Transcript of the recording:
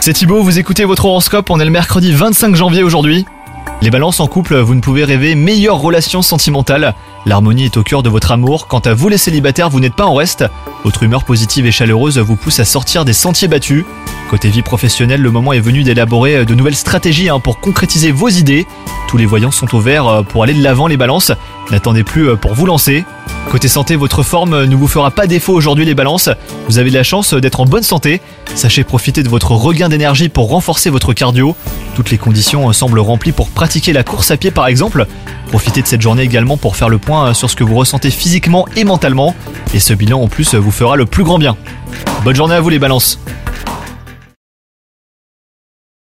C'est Thibaut, vous écoutez votre horoscope, on est le mercredi 25 janvier aujourd'hui. Les balances en couple, vous ne pouvez rêver meilleure relation sentimentale. L'harmonie est au cœur de votre amour. Quant à vous les célibataires, vous n'êtes pas en reste. Votre humeur positive et chaleureuse vous pousse à sortir des sentiers battus. Côté vie professionnelle, le moment est venu d'élaborer de nouvelles stratégies hein, pour concrétiser vos idées. Tous les voyants sont au vert euh, pour aller de l'avant les balances. N'attendez plus euh, pour vous lancer. Côté santé, votre forme ne vous fera pas défaut aujourd'hui les balances. Vous avez de la chance d'être en bonne santé. Sachez profiter de votre regain d'énergie pour renforcer votre cardio. Toutes les conditions semblent remplies pour pratiquer la course à pied par exemple. Profitez de cette journée également pour faire le point sur ce que vous ressentez physiquement et mentalement. Et ce bilan en plus vous fera le plus grand bien. Bonne journée à vous les balances